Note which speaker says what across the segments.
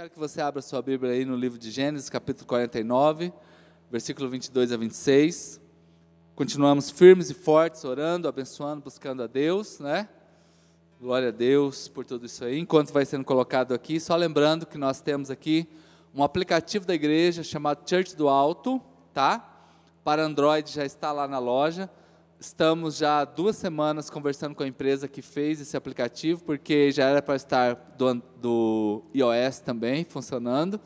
Speaker 1: quero que você abra sua Bíblia aí no livro de Gênesis, capítulo 49, versículo 22 a 26. Continuamos firmes e fortes, orando, abençoando, buscando a Deus, né? Glória a Deus por tudo isso aí. Enquanto vai sendo colocado aqui, só lembrando que nós temos aqui um aplicativo da igreja chamado Church do Alto, tá? Para Android já está lá na loja. Estamos já há duas semanas conversando com a empresa que fez esse aplicativo, porque já era para estar do, do iOS também funcionando,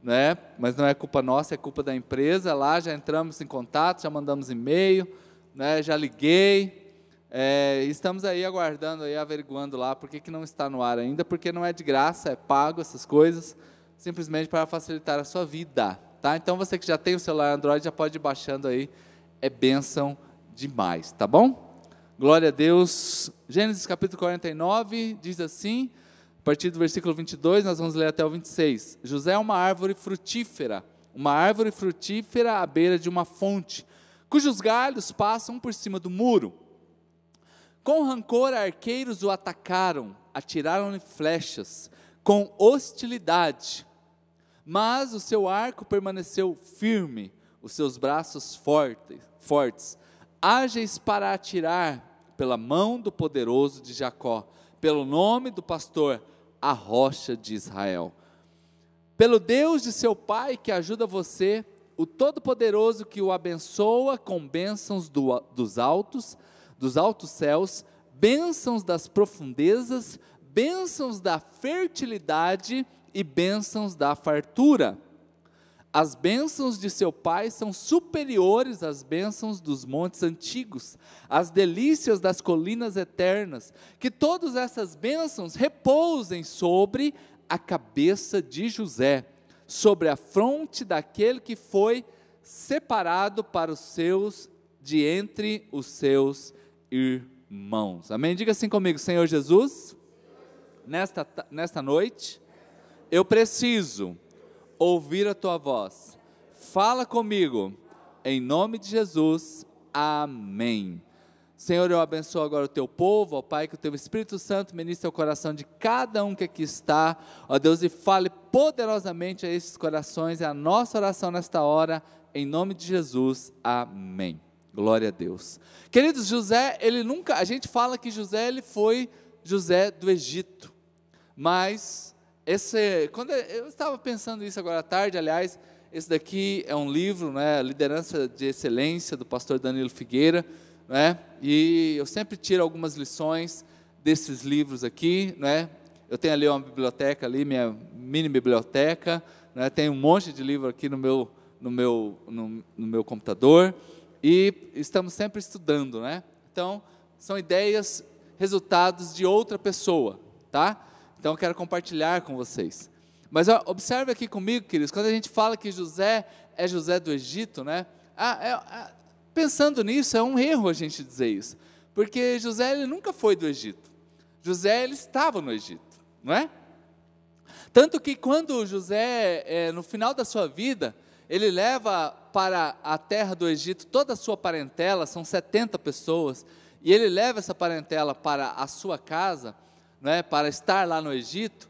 Speaker 1: né? mas não é culpa nossa, é culpa da empresa. Lá já entramos em contato, já mandamos e-mail, né? já liguei. É, estamos aí aguardando, aí, averiguando lá por que, que não está no ar ainda, porque não é de graça, é pago essas coisas, simplesmente para facilitar a sua vida. Tá? Então você que já tem o celular Android já pode ir baixando aí, é bênção demais, tá bom? Glória a Deus. Gênesis capítulo 49 diz assim, a partir do versículo 22, nós vamos ler até o 26. José é uma árvore frutífera, uma árvore frutífera à beira de uma fonte, cujos galhos passam por cima do muro. Com rancor, arqueiros o atacaram, atiraram-lhe flechas, com hostilidade. Mas o seu arco permaneceu firme, os seus braços fortes, fortes ágeis para atirar pela mão do poderoso de Jacó, pelo nome do pastor, a rocha de Israel. Pelo Deus de seu pai que ajuda você, o Todo-Poderoso que o abençoa com bênçãos do, dos altos, dos altos céus, bênçãos das profundezas, bênçãos da fertilidade e bênçãos da fartura as bênçãos de seu pai são superiores às bênçãos dos montes antigos, às delícias das colinas eternas. Que todas essas bênçãos repousem sobre a cabeça de José, sobre a fronte daquele que foi separado para os seus, de entre os seus irmãos. Amém? Diga assim comigo, Senhor Jesus, nesta, nesta noite, eu preciso ouvir a tua voz. Fala comigo, em nome de Jesus, amém. Senhor, eu abençoo agora o teu povo, ó Pai, que o teu Espírito Santo ministre o coração de cada um que aqui está, ó Deus, e fale poderosamente a esses corações, é a nossa oração nesta hora, em nome de Jesus, amém. Glória a Deus. Queridos, José, ele nunca, a gente fala que José, ele foi José do Egito, mas esse, quando eu estava pensando isso agora à tarde, aliás, esse daqui é um livro, né, Liderança de Excelência, do pastor Danilo Figueira, né, e eu sempre tiro algumas lições desses livros aqui, né, eu tenho ali uma biblioteca ali, minha mini biblioteca, né, tem um monte de livro aqui no meu, no meu, no, no meu computador, e estamos sempre estudando, né, então, são ideias, resultados de outra pessoa, tá? Então eu quero compartilhar com vocês. Mas ó, observe aqui comigo, queridos, quando a gente fala que José é José do Egito, né? Ah, é, ah, pensando nisso, é um erro a gente dizer isso, porque José ele nunca foi do Egito. José ele estava no Egito, não é? Tanto que quando José, é, no final da sua vida, ele leva para a terra do Egito toda a sua parentela, são 70 pessoas, e ele leva essa parentela para a sua casa, né, para estar lá no Egito,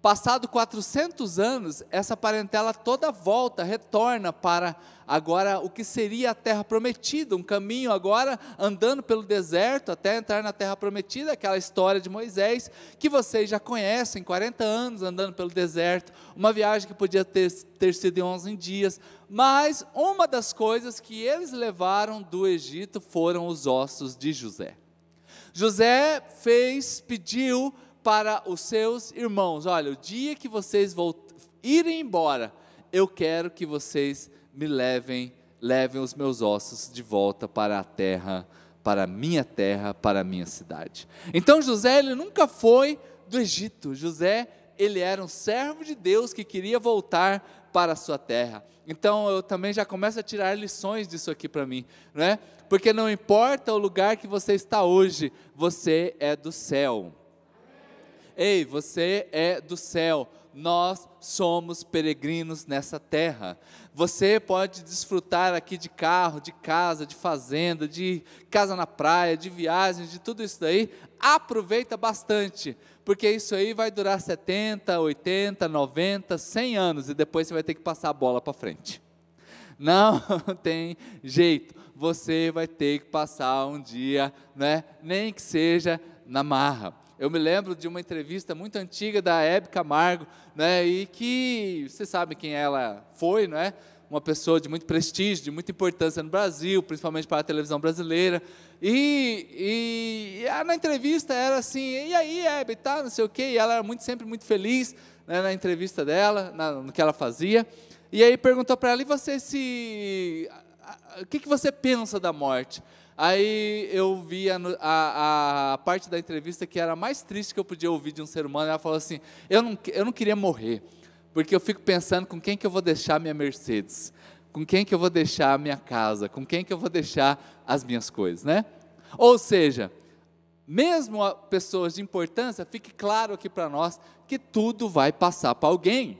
Speaker 1: passado 400 anos, essa parentela toda volta, retorna para agora o que seria a terra prometida, um caminho agora andando pelo deserto até entrar na terra prometida, aquela história de Moisés, que vocês já conhecem, 40 anos andando pelo deserto, uma viagem que podia ter, ter sido em 11 dias, mas uma das coisas que eles levaram do Egito foram os ossos de José. José fez, pediu para os seus irmãos: olha, o dia que vocês irem embora, eu quero que vocês me levem, levem os meus ossos de volta para a terra, para a minha terra, para a minha cidade. Então José, ele nunca foi do Egito. José, ele era um servo de Deus que queria voltar para a sua terra. Então eu também já começo a tirar lições disso aqui para mim, né? Porque não importa o lugar que você está hoje, você é do céu. Ei, você é do céu. nós somos peregrinos nessa terra. Você pode desfrutar aqui de carro, de casa, de fazenda, de casa na praia, de viagens, de tudo isso daí. Aproveita bastante, porque isso aí vai durar 70, 80, 90, 100 anos e depois você vai ter que passar a bola para frente. Não tem jeito. Você vai ter que passar um dia, né? nem que seja na marra. Eu me lembro de uma entrevista muito antiga da Hebe Camargo, né, e que você sabe quem ela foi, não é? Uma pessoa de muito prestígio, de muita importância no Brasil, principalmente para a televisão brasileira. E, e, e na entrevista era assim, e aí, Hebe, tá, não sei o quê, e ela era muito, sempre muito feliz né, na entrevista dela, na, no que ela fazia. E aí perguntou para ela, e você se. O que, que você pensa da morte? Aí eu vi a, a, a, parte da entrevista que era a mais triste que eu podia ouvir de um ser humano. Ela falou assim: eu não, eu não queria morrer, porque eu fico pensando com quem que eu vou deixar minha Mercedes, com quem que eu vou deixar a minha casa, com quem que eu vou deixar as minhas coisas, né? Ou seja, mesmo pessoas de importância, fique claro aqui para nós que tudo vai passar para alguém.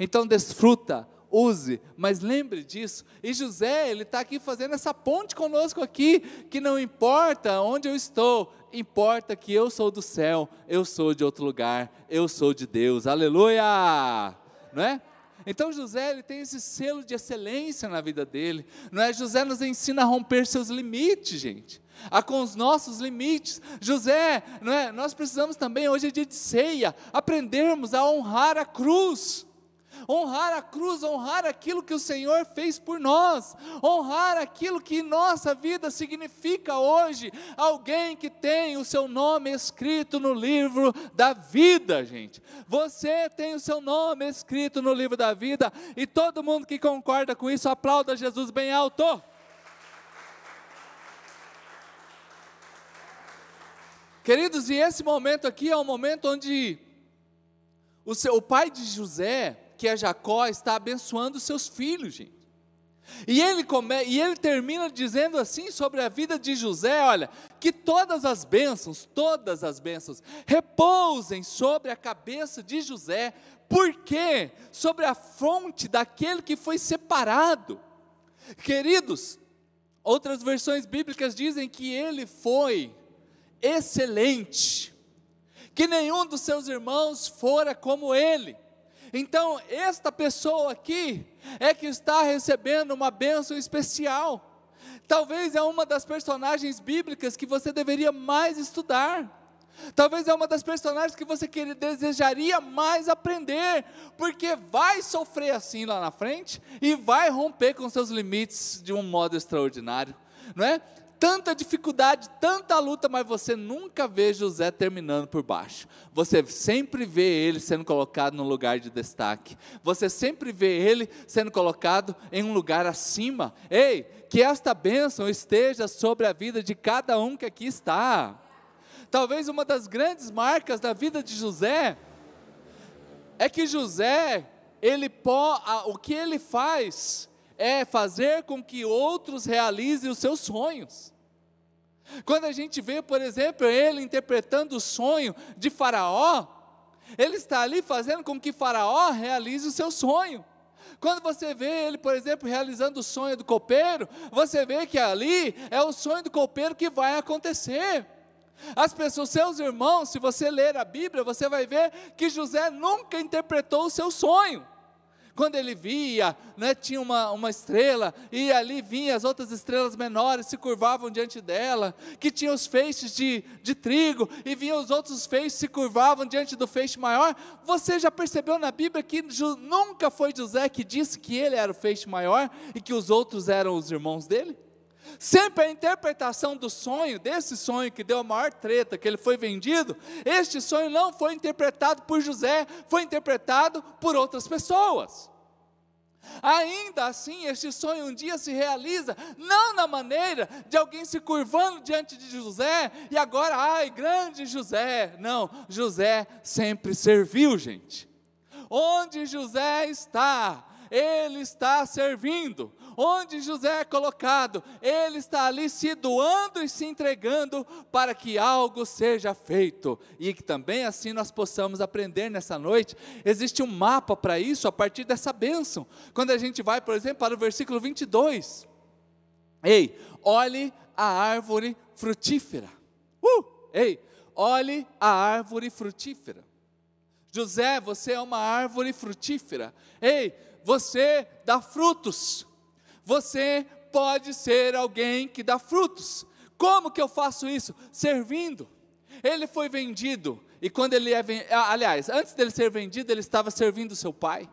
Speaker 1: Então desfruta use, mas lembre disso. E José, ele está aqui fazendo essa ponte conosco aqui, que não importa onde eu estou, importa que eu sou do céu, eu sou de outro lugar, eu sou de Deus, aleluia! Não é? Então José ele tem esse selo de excelência na vida dele, não é? José nos ensina a romper seus limites, gente. A com os nossos limites. José, não é? Nós precisamos também hoje é dia de ceia, aprendermos a honrar a cruz honrar a cruz, honrar aquilo que o Senhor fez por nós, honrar aquilo que nossa vida significa hoje. Alguém que tem o seu nome escrito no livro da vida, gente. Você tem o seu nome escrito no livro da vida e todo mundo que concorda com isso aplauda Jesus bem alto. Queridos, e esse momento aqui é um momento onde o, seu, o pai de José, que é Jacó, está abençoando seus filhos, gente. E ele, come, e ele termina dizendo assim sobre a vida de José: olha, que todas as bênçãos, todas as bênçãos, repousem sobre a cabeça de José, porque sobre a fonte daquele que foi separado. Queridos, outras versões bíblicas dizem que ele foi excelente, que nenhum dos seus irmãos fora como ele. Então, esta pessoa aqui é que está recebendo uma bênção especial. Talvez é uma das personagens bíblicas que você deveria mais estudar. Talvez é uma das personagens que você queria, desejaria mais aprender, porque vai sofrer assim lá na frente e vai romper com seus limites de um modo extraordinário, não é? Tanta dificuldade, tanta luta, mas você nunca vê José terminando por baixo. Você sempre vê ele sendo colocado num lugar de destaque. Você sempre vê ele sendo colocado em um lugar acima. Ei, que esta bênção esteja sobre a vida de cada um que aqui está. Talvez uma das grandes marcas da vida de José é que José, ele o que ele faz é fazer com que outros realizem os seus sonhos. Quando a gente vê, por exemplo, ele interpretando o sonho de Faraó, ele está ali fazendo com que Faraó realize o seu sonho. Quando você vê ele, por exemplo, realizando o sonho do copeiro, você vê que ali é o sonho do copeiro que vai acontecer. As pessoas, seus irmãos, se você ler a Bíblia, você vai ver que José nunca interpretou o seu sonho. Quando ele via, né, tinha uma, uma estrela, e ali vinha as outras estrelas menores, se curvavam diante dela, que tinha os feixes de, de trigo, e vinham os outros feixes, se curvavam diante do feixe maior. Você já percebeu na Bíblia que nunca foi José que disse que ele era o feixe maior e que os outros eram os irmãos dele? Sempre a interpretação do sonho, desse sonho que deu a maior treta, que ele foi vendido, este sonho não foi interpretado por José, foi interpretado por outras pessoas. Ainda assim, este sonho um dia se realiza, não na maneira de alguém se curvando diante de José e agora, ai, grande José. Não, José sempre serviu, gente. Onde José está, ele está servindo. Onde José é colocado, ele está ali se doando e se entregando para que algo seja feito. E que também assim nós possamos aprender nessa noite. Existe um mapa para isso a partir dessa bênção. Quando a gente vai, por exemplo, para o versículo 22. Ei, olhe a árvore frutífera. Uh! Ei, olhe a árvore frutífera. José, você é uma árvore frutífera. Ei, você dá frutos. Você pode ser alguém que dá frutos. Como que eu faço isso? Servindo. Ele foi vendido e quando ele é, aliás, antes dele ser vendido, ele estava servindo seu pai.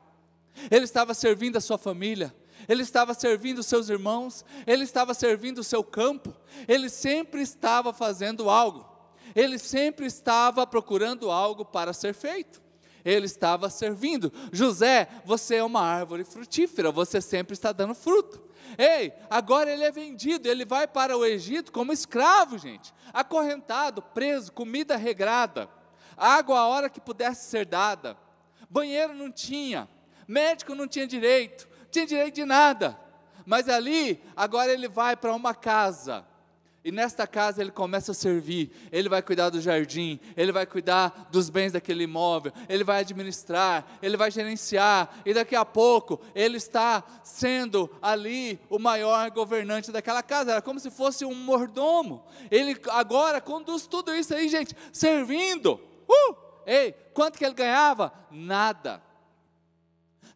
Speaker 1: Ele estava servindo a sua família ele estava servindo os seus irmãos, ele estava servindo o seu campo, ele sempre estava fazendo algo, ele sempre estava procurando algo para ser feito. Ele estava servindo. José, você é uma árvore frutífera, você sempre está dando fruto. Ei, agora ele é vendido, ele vai para o Egito como escravo, gente, acorrentado, preso, comida regrada, água a hora que pudesse ser dada, banheiro não tinha, médico não tinha direito, tinha direito de nada. Mas ali, agora ele vai para uma casa. E nesta casa ele começa a servir, ele vai cuidar do jardim, ele vai cuidar dos bens daquele imóvel, ele vai administrar, ele vai gerenciar, e daqui a pouco ele está sendo ali o maior governante daquela casa, era como se fosse um mordomo. Ele agora conduz tudo isso aí, gente, servindo. Uh! Ei, quanto que ele ganhava? Nada.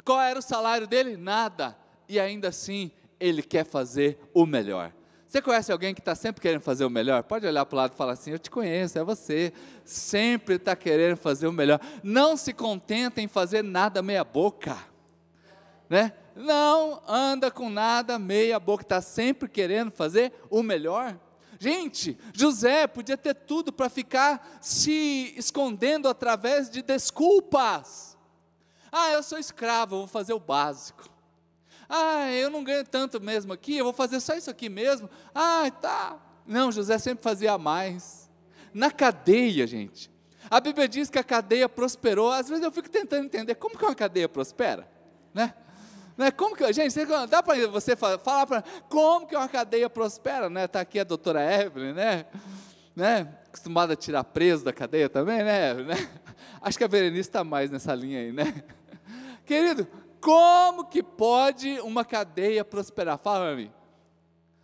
Speaker 1: Qual era o salário dele? Nada. E ainda assim, ele quer fazer o melhor. Você conhece alguém que está sempre querendo fazer o melhor? Pode olhar para o lado e falar assim: Eu te conheço, é você. Sempre está querendo fazer o melhor. Não se contenta em fazer nada meia-boca. Né? Não anda com nada meia-boca. Está sempre querendo fazer o melhor. Gente, José podia ter tudo para ficar se escondendo através de desculpas. Ah, eu sou escravo, vou fazer o básico. Ah, eu não ganho tanto mesmo aqui, eu vou fazer só isso aqui mesmo. Ah, tá. Não, José sempre fazia mais. Na cadeia, gente. A Bíblia diz que a cadeia prosperou. Às vezes eu fico tentando entender como que uma cadeia prospera, né? Né? Como que, gente, dá para você falar para como que uma cadeia prospera, né? Está aqui a doutora Evelyn, né? né? Acostumada a tirar preso da cadeia também, né? Acho que a Berenice está mais nessa linha aí, né? Querido, como que pode uma cadeia prosperar? Fala para mim.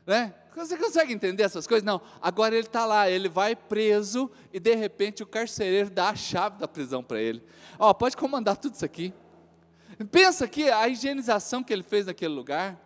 Speaker 1: Né? Você consegue entender essas coisas? Não. Agora ele está lá, ele vai preso e de repente o carcereiro dá a chave da prisão para ele. Ó, pode comandar tudo isso aqui. Pensa aqui a higienização que ele fez naquele lugar.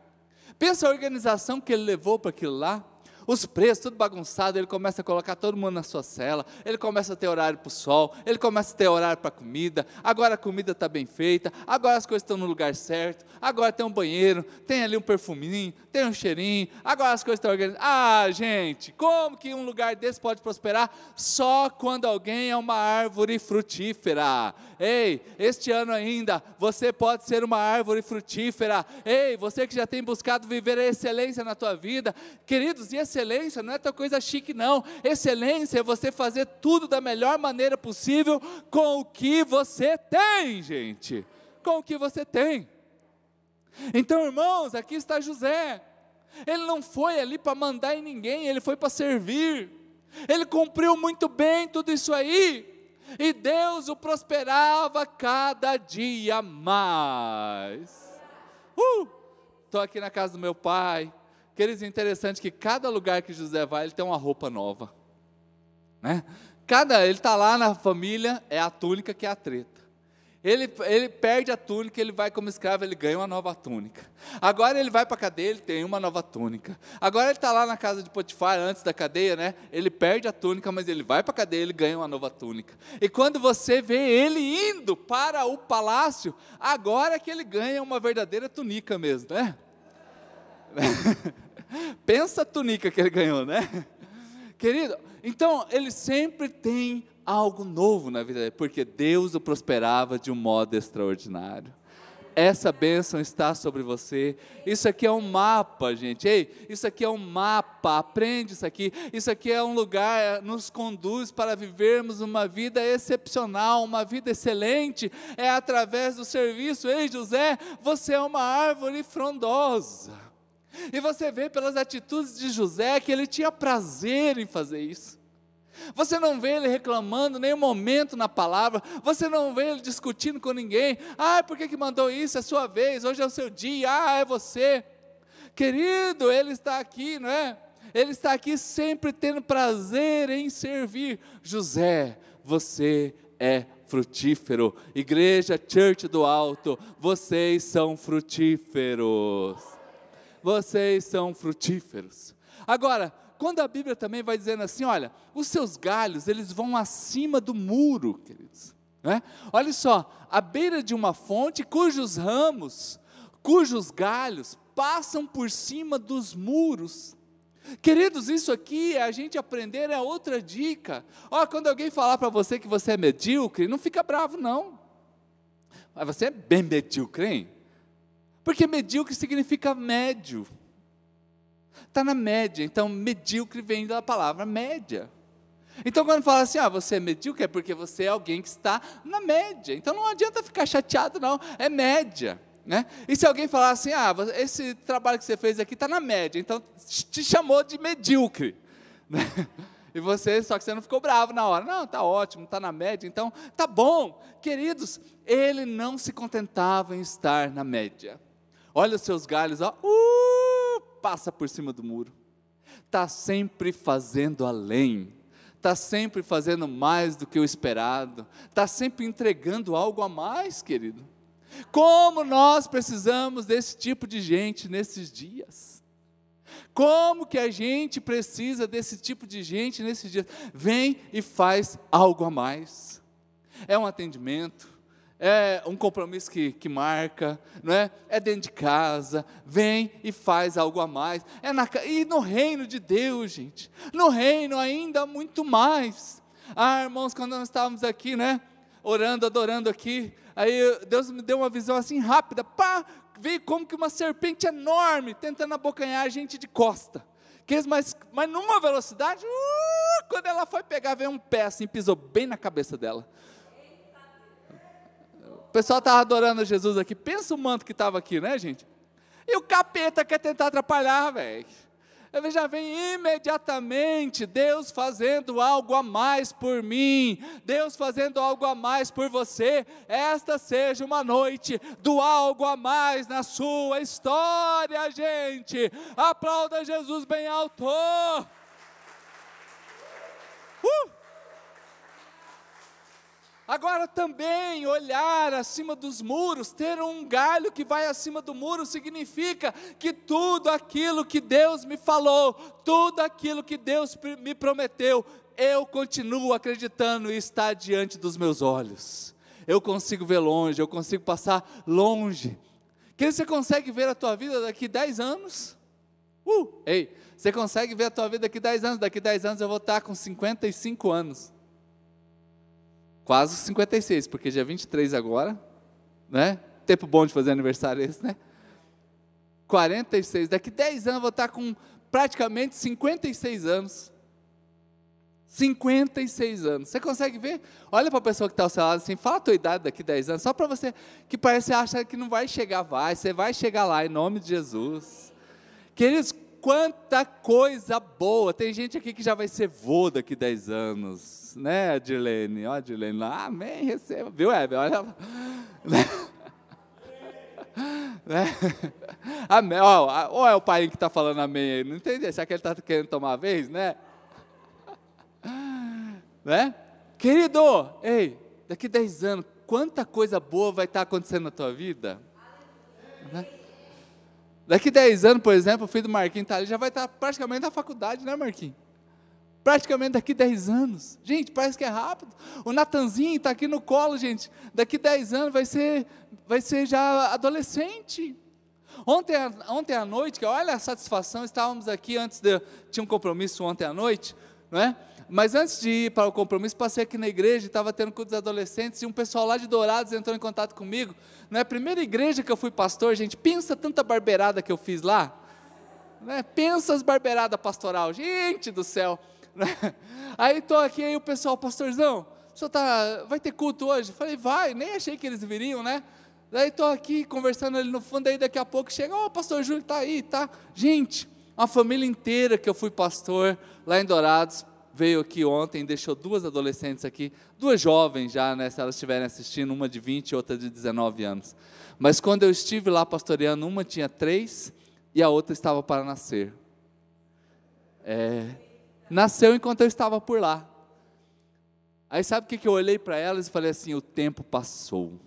Speaker 1: Pensa a organização que ele levou para aquilo lá os preços, tudo bagunçado, ele começa a colocar todo mundo na sua cela, ele começa a ter horário para o sol, ele começa a ter horário para a comida, agora a comida está bem feita, agora as coisas estão no lugar certo, agora tem um banheiro, tem ali um perfuminho, tem um cheirinho, agora as coisas estão organizadas. Ah, gente, como que um lugar desse pode prosperar? Só quando alguém é uma árvore frutífera. Ei, este ano ainda, você pode ser uma árvore frutífera. Ei, você que já tem buscado viver a excelência na tua vida, queridos, e esse excelência não é tua coisa chique, não. Excelência é você fazer tudo da melhor maneira possível com o que você tem, gente. Com o que você tem. Então, irmãos, aqui está José. Ele não foi ali para mandar em ninguém, ele foi para servir. Ele cumpriu muito bem tudo isso aí. E Deus o prosperava cada dia mais. Estou uh, aqui na casa do meu pai, Queridos, é interessante que cada lugar que José vai, ele tem uma roupa nova. Né? Cada, ele está lá na família, é a túnica que é a treta. Ele, ele perde a túnica, ele vai como escravo, ele ganha uma nova túnica. Agora ele vai para a cadeia, ele tem uma nova túnica. Agora ele está lá na casa de Potifar, antes da cadeia, né? Ele perde a túnica, mas ele vai para a cadeia, ele ganha uma nova túnica. E quando você vê ele indo para o palácio, agora que ele ganha uma verdadeira túnica mesmo, né? Pensa a túnica que ele ganhou, né? Querido, então ele sempre tem algo novo na vida dele, porque Deus o prosperava de um modo extraordinário. essa bênção está sobre você. Isso aqui é um mapa, gente. Ei, isso aqui é um mapa. Aprende isso aqui. Isso aqui é um lugar, nos conduz para vivermos uma vida excepcional, uma vida excelente. É através do serviço. Ei, José, você é uma árvore frondosa. E você vê pelas atitudes de José que ele tinha prazer em fazer isso. Você não vê ele reclamando nenhum momento na palavra, você não vê ele discutindo com ninguém. Ah, por que, que mandou isso? É sua vez, hoje é o seu dia, ah, é você. Querido, ele está aqui, não é? Ele está aqui sempre tendo prazer em servir. José, você é frutífero. Igreja Church do Alto, vocês são frutíferos. Vocês são frutíferos. Agora, quando a Bíblia também vai dizendo assim, olha, os seus galhos, eles vão acima do muro, queridos. Né? Olha só, à beira de uma fonte cujos ramos, cujos galhos passam por cima dos muros. Queridos, isso aqui é a gente aprender é outra dica. Ó, quando alguém falar para você que você é medíocre, não fica bravo não. Mas você é bem medíocre, hein? Porque medíocre significa médio está na média. Então, medíocre vem da palavra média. Então, quando fala assim, ah, você é medíocre, é porque você é alguém que está na média. Então, não adianta ficar chateado, não, é média. Né? E se alguém falar assim, ah, esse trabalho que você fez aqui está na média, então te chamou de medíocre. Né? E você, só que você não ficou bravo na hora. Não, está ótimo, está na média, então tá bom. Queridos, ele não se contentava em estar na média. Olha os seus galhos, ó. Uh! passa por cima do muro, está sempre fazendo além, está sempre fazendo mais do que o esperado, está sempre entregando algo a mais, querido. Como nós precisamos desse tipo de gente nesses dias. Como que a gente precisa desse tipo de gente nesses dias? Vem e faz algo a mais. É um atendimento, é um compromisso que, que marca, não é? é dentro de casa, vem e faz algo a mais. É na, e no reino de Deus, gente, no reino ainda muito mais. Ah, irmãos, quando nós estávamos aqui, né, orando, adorando aqui, aí Deus me deu uma visão assim rápida, pá, veio como que uma serpente enorme tentando abocanhar a gente de costa. Mas, mas numa velocidade, uh, quando ela foi pegar, veio um pé assim, pisou bem na cabeça dela pessoal estava adorando Jesus aqui. Pensa o manto que estava aqui, né, gente? E o capeta quer tentar atrapalhar, velho. Já vem imediatamente Deus fazendo algo a mais por mim, Deus fazendo algo a mais por você. Esta seja uma noite do algo a mais na sua história, gente. Aplauda Jesus bem alto. Uh! Agora também olhar acima dos muros, ter um galho que vai acima do muro, significa que tudo aquilo que Deus me falou, tudo aquilo que Deus me prometeu, eu continuo acreditando e está diante dos meus olhos. Eu consigo ver longe, eu consigo passar longe. Que você consegue ver a tua vida daqui 10 anos? Uh, ei, você consegue ver a tua vida daqui 10 anos? Daqui 10 anos eu vou estar com 55 anos. Quase 56, porque dia 23 agora, né? Tempo bom de fazer aniversário esse, né? 46, daqui 10 anos eu vou estar com praticamente 56 anos. 56 anos. Você consegue ver? Olha para a pessoa que está ao seu lado assim, fala a tua idade daqui 10 anos, só para você, que parece acha que não vai chegar, vai, você vai chegar lá, em nome de Jesus. Queridos, quanta coisa boa. Tem gente aqui que já vai ser vô daqui 10 anos, né, Dirlene? Ó, Dirlene lá, amém, receba. Viu, Hebe? Olha. Né? Amém. Ó, ou é o pai que está falando amém aí, não entendi. Será que ele está querendo tomar a vez, né? né? Querido, ei, daqui 10 anos, quanta coisa boa vai estar tá acontecendo na tua vida? Né? Daqui 10 anos, por exemplo, o filho do Marquinhos tá ali, já vai estar praticamente na faculdade, né, Marquinhos? Praticamente daqui 10 anos. Gente, parece que é rápido. O Natanzinho está aqui no colo, gente. Daqui 10 anos vai ser, vai ser já adolescente. Ontem, ontem à noite, que olha a satisfação, estávamos aqui antes de. Tinha um compromisso ontem à noite, não é? Mas antes de ir para o compromisso, passei aqui na igreja, estava tendo culto dos adolescentes, e um pessoal lá de Dourados entrou em contato comigo. Na é primeira igreja que eu fui pastor, gente, pensa tanta barbeirada que eu fiz lá. Né? Pensa as barbeiradas pastoral, gente do céu. Aí estou aqui, aí o pessoal, pastorzão, o tá, vai ter culto hoje? Falei, vai, nem achei que eles viriam, né? Daí estou aqui conversando ali no fundo, aí daqui a pouco chega, ó, oh, pastor Júlio está aí, tá? Gente, uma família inteira que eu fui pastor lá em Dourados, veio aqui ontem, deixou duas adolescentes aqui, duas jovens já, né, se elas estiverem assistindo, uma de 20 e outra de 19 anos. Mas quando eu estive lá pastoreando, uma tinha três e a outra estava para nascer. É, nasceu enquanto eu estava por lá. Aí sabe o que, que eu olhei para elas e falei assim: o tempo passou.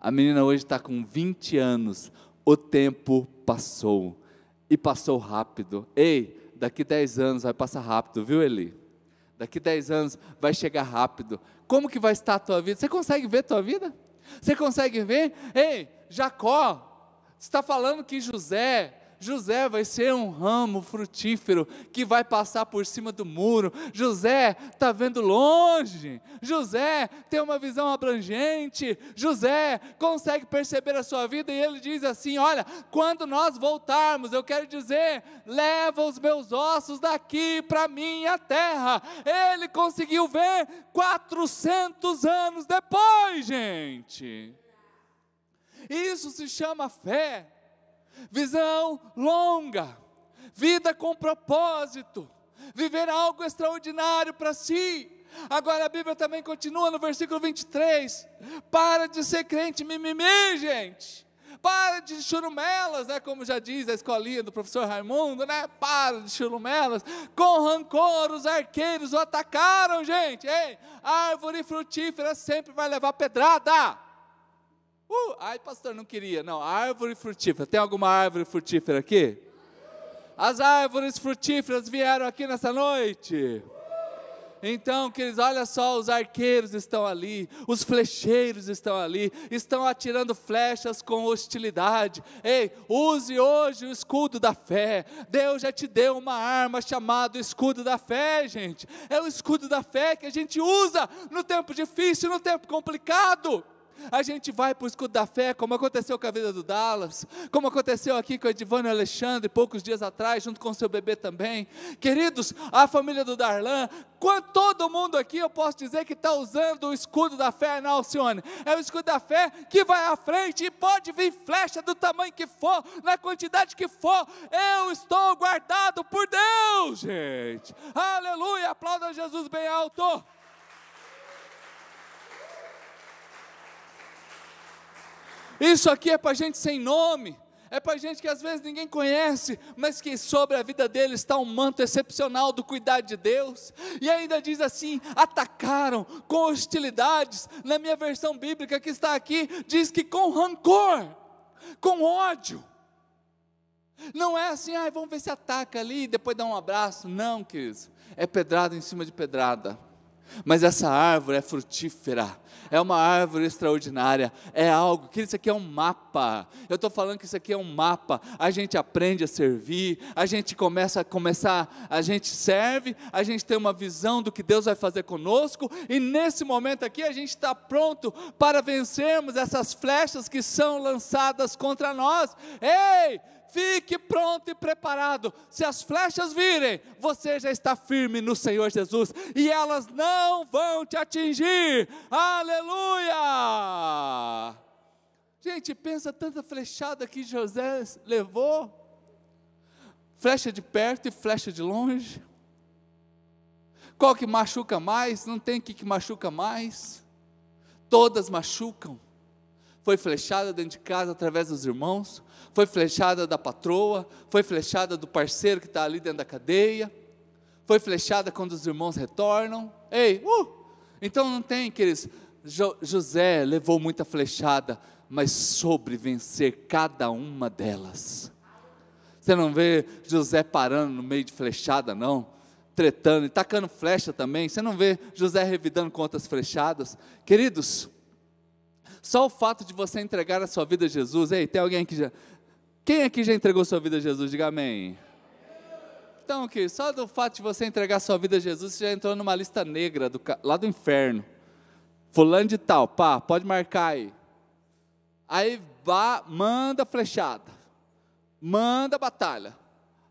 Speaker 1: A menina hoje está com 20 anos, o tempo passou. E passou rápido. Ei, daqui 10 anos vai passar rápido, viu, Eli? Daqui 10 anos vai chegar rápido. Como que vai estar a tua vida? Você consegue ver a tua vida? Você consegue ver? Ei, Jacó, está falando que José José vai ser um ramo frutífero que vai passar por cima do muro. José está vendo longe. José tem uma visão abrangente. José consegue perceber a sua vida e ele diz assim: Olha, quando nós voltarmos, eu quero dizer, leva os meus ossos daqui para minha terra. Ele conseguiu ver 400 anos depois, gente. Isso se chama fé visão longa, vida com propósito, viver algo extraordinário para si. Agora a Bíblia também continua no versículo 23. Para de ser crente mimimi, gente. Para de churumelas, né? Como já diz a escolinha do professor Raimundo, né? Para de churumelas. Com rancor, os arqueiros o atacaram, gente. Ei, árvore frutífera sempre vai levar pedrada. Uh, ai, pastor, não queria. Não, árvore frutífera. Tem alguma árvore frutífera aqui? As árvores frutíferas vieram aqui nessa noite. Então, queridos, olha só, os arqueiros estão ali, os flecheiros estão ali, estão atirando flechas com hostilidade. Ei, use hoje o escudo da fé. Deus já te deu uma arma chamada escudo da fé, gente. É o escudo da fé que a gente usa no tempo difícil, no tempo complicado. A gente vai para o escudo da fé, como aconteceu com a vida do Dallas, como aconteceu aqui com a Edivana Alexandre, poucos dias atrás, junto com seu bebê também. Queridos, a família do Darlan, quando todo mundo aqui, eu posso dizer que está usando o escudo da fé, não, Alcione. É o escudo da fé que vai à frente e pode vir flecha do tamanho que for, na quantidade que for. Eu estou guardado por Deus, gente. Aleluia, aplauda Jesus bem alto. Isso aqui é para gente sem nome, é para gente que às vezes ninguém conhece, mas que sobre a vida dele está um manto excepcional do cuidado de Deus. E ainda diz assim: atacaram com hostilidades. Na minha versão bíblica que está aqui, diz que com rancor, com ódio. Não é assim, ah, vamos ver se ataca ali e depois dá um abraço. Não, queridos. É pedrada em cima de pedrada. Mas essa árvore é frutífera, é uma árvore extraordinária, é algo que isso aqui é um mapa. Eu estou falando que isso aqui é um mapa. A gente aprende a servir, a gente começa a começar, a gente serve, a gente tem uma visão do que Deus vai fazer conosco, e nesse momento aqui a gente está pronto para vencermos essas flechas que são lançadas contra nós. Ei! Fique pronto e preparado. Se as flechas virem, você já está firme no Senhor Jesus e elas não vão te atingir. Aleluia! Gente, pensa tanta flechada que José levou. Flecha de perto e flecha de longe. Qual que machuca mais? Não tem que, que machuca mais. Todas machucam. Foi flechada dentro de casa através dos irmãos, foi flechada da patroa, foi flechada do parceiro que está ali dentro da cadeia, foi flechada quando os irmãos retornam. Ei, uh! Então não tem, queridos. Jo, José levou muita flechada, mas soube vencer cada uma delas. Você não vê José parando no meio de flechada, não, tretando e tacando flecha também. Você não vê José revidando com outras flechadas. Queridos, só o fato de você entregar a sua vida a Jesus, ei, tem alguém que já quem aqui já entregou sua vida a Jesus? Diga amém. Então, que só do fato de você entregar sua vida a Jesus, você já entrou numa lista negra do, lá do inferno. Fulano de tal, pá, pode marcar aí. Aí vá, manda flechada, manda batalha.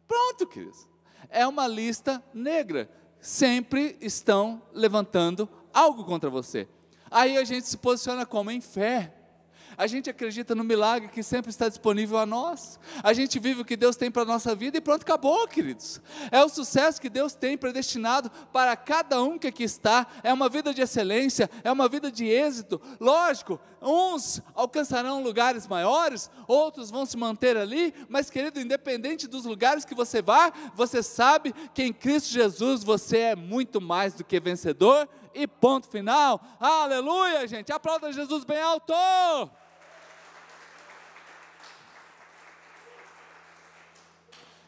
Speaker 1: Pronto, queridos. É uma lista negra. Sempre estão levantando algo contra você. Aí a gente se posiciona como em fé. A gente acredita no milagre que sempre está disponível a nós. A gente vive o que Deus tem para a nossa vida e pronto, acabou, queridos. É o sucesso que Deus tem predestinado para cada um que aqui está. É uma vida de excelência, é uma vida de êxito. Lógico, uns alcançarão lugares maiores, outros vão se manter ali, mas, querido, independente dos lugares que você vá, você sabe que em Cristo Jesus você é muito mais do que vencedor. E ponto final. Aleluia, gente. Aplauda Jesus bem alto.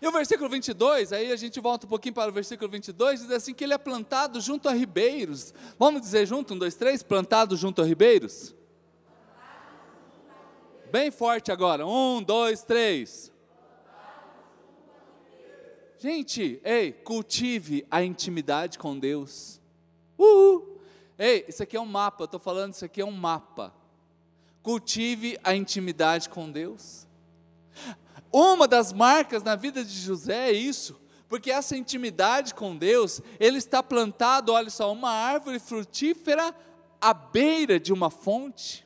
Speaker 1: E o versículo 22, aí a gente volta um pouquinho para o versículo 22, diz assim: que ele é plantado junto a ribeiros. Vamos dizer junto, um, dois, três: plantado junto a ribeiros? Bem forte agora, um, dois, três. Gente, ei, cultive a intimidade com Deus. Uhul. Ei, isso aqui é um mapa, estou falando, isso aqui é um mapa. Cultive a intimidade com Deus. Uma das marcas na vida de José é isso, porque essa intimidade com Deus, ele está plantado, olha só, uma árvore frutífera à beira de uma fonte.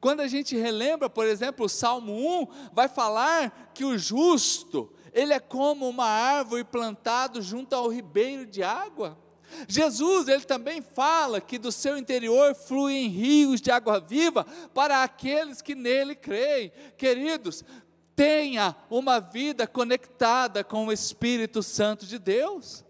Speaker 1: Quando a gente relembra, por exemplo, o Salmo 1, vai falar que o justo, ele é como uma árvore plantado junto ao ribeiro de água. Jesus, ele também fala que do seu interior fluem rios de água viva para aqueles que nele creem. Queridos, tenha uma vida conectada com o Espírito Santo de Deus.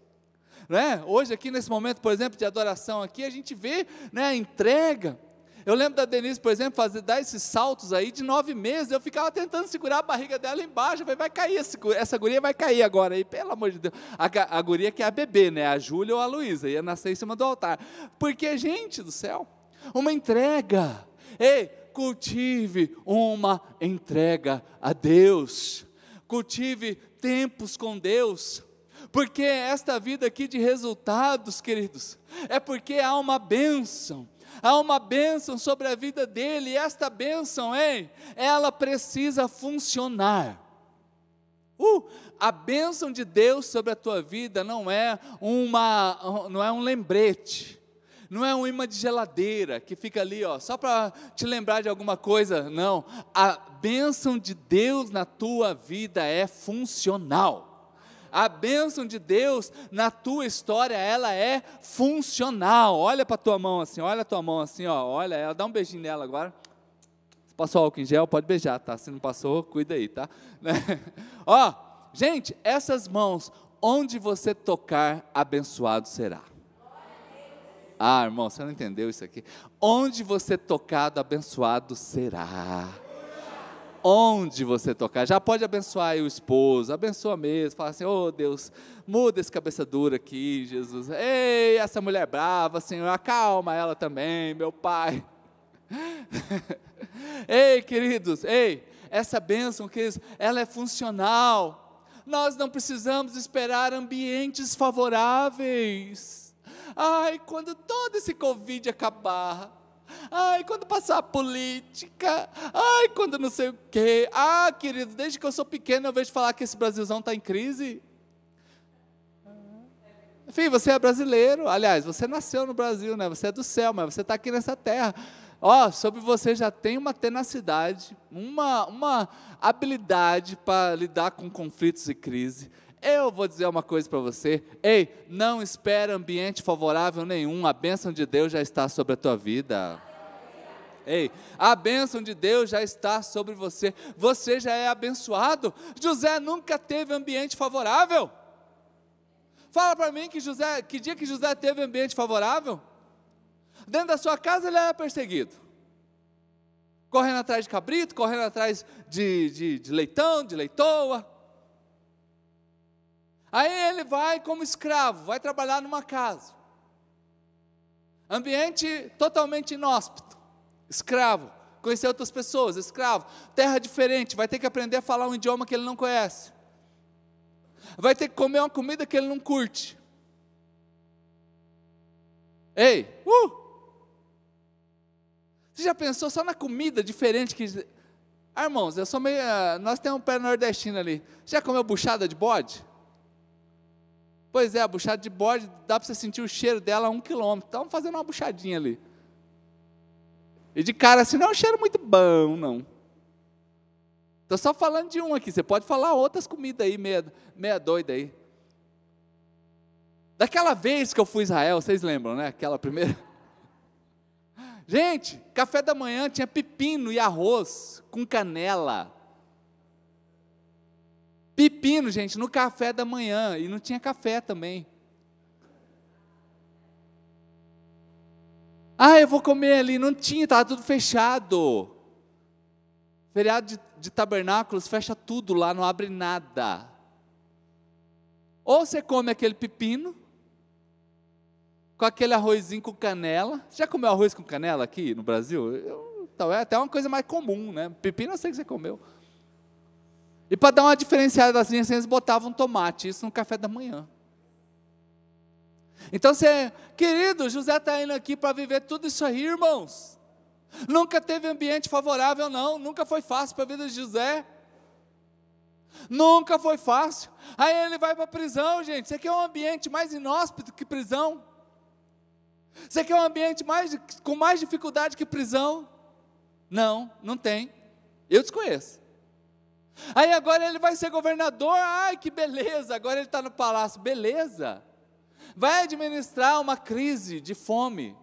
Speaker 1: Né? Hoje aqui nesse momento, por exemplo, de adoração aqui, a gente vê né, a entrega. Eu lembro da Denise, por exemplo, fazer, dar esses saltos aí de nove meses, eu ficava tentando segurar a barriga dela embaixo, eu falei, vai cair, esse, essa guria vai cair agora, aí, pelo amor de Deus. A, a guria que é a bebê, né, a Júlia ou a Luísa, ia nascer em cima do altar. Porque, gente do céu, uma entrega, ei, cultive uma entrega a Deus, cultive tempos com Deus, porque esta vida aqui de resultados, queridos, é porque há uma bênção, há uma bênção sobre a vida dele, e esta bênção, hein, ela precisa funcionar. Uh, a bênção de Deus sobre a tua vida não é uma, não é um lembrete, não é um imã de geladeira que fica ali, ó, só para te lembrar de alguma coisa. Não. A bênção de Deus na tua vida é funcional. A bênção de Deus na tua história, ela é funcional. Olha para tua mão assim, olha a tua mão assim, ó, olha ela, dá um beijinho nela agora. Se passou álcool em gel, pode beijar, tá? Se não passou, cuida aí, tá? ó, gente, essas mãos, onde você tocar, abençoado será. Ah, irmão, você não entendeu isso aqui. Onde você tocado, abençoado será. Onde você tocar, já pode abençoar o esposo, abençoa mesmo, fala assim: oh Deus, muda esse cabeça dura aqui, Jesus. Ei, essa mulher brava, Senhor, acalma ela também, meu pai. ei, queridos, ei, essa bênção, queridos, ela é funcional. Nós não precisamos esperar ambientes favoráveis. Ai, quando todo esse Covid acabar. Ai, quando passar a política. Ai, quando não sei o quê. Ah, querido, desde que eu sou pequeno eu vejo falar que esse Brasilzão está em crise. Enfim, você é brasileiro. Aliás, você nasceu no Brasil, né? Você é do céu, mas você está aqui nessa terra. Ó, sobre você já tem uma tenacidade, uma, uma habilidade para lidar com conflitos e crise. Eu vou dizer uma coisa para você. Ei, não espera ambiente favorável nenhum. A bênção de Deus já está sobre a tua vida. Ei, a bênção de Deus já está sobre você. Você já é abençoado. José nunca teve ambiente favorável. Fala para mim que José, que dia que José teve ambiente favorável? Dentro da sua casa ele era perseguido. Correndo atrás de cabrito, correndo atrás de, de, de leitão, de leitoa Aí ele vai como escravo, vai trabalhar numa casa. Ambiente totalmente inóspito. Escravo. Conhecer outras pessoas, escravo. Terra diferente, vai ter que aprender a falar um idioma que ele não conhece. vai ter que comer uma comida que ele não curte. Ei, uh! Você já pensou só na comida diferente que. Ah, irmãos, eu sou meio. Ah, nós temos um pé nordestino ali. Já comeu buchada de bode? Pois é, a buchada de bode, dá para você sentir o cheiro dela a um quilômetro. Estamos fazendo uma buchadinha ali. E de cara assim, não é um cheiro muito bom, não. Estou só falando de um aqui. Você pode falar outras comidas aí, meia, meia doida aí. Daquela vez que eu fui a Israel, vocês lembram, né? Aquela primeira. Gente, café da manhã tinha pepino e arroz com canela. Pepino, gente, no café da manhã. E não tinha café também. Ah, eu vou comer ali. Não tinha, estava tudo fechado. Feriado de, de tabernáculos fecha tudo lá, não abre nada. Ou você come aquele pepino, com aquele arrozinho com canela. Você já comeu arroz com canela aqui no Brasil? Eu, então, é até uma coisa mais comum, né? Pepino eu sei que você comeu. E para dar uma diferenciada assim, eles botavam tomate, isso no café da manhã. Então você, querido, José está indo aqui para viver tudo isso aí, irmãos. Nunca teve ambiente favorável, não. Nunca foi fácil para a vida de José. Nunca foi fácil. Aí ele vai para a prisão, gente. Você quer um ambiente mais inóspito que prisão? Você quer um ambiente mais, com mais dificuldade que prisão? Não, não tem. Eu desconheço. Aí agora ele vai ser governador, ai que beleza, agora ele está no palácio, beleza. Vai administrar uma crise de fome,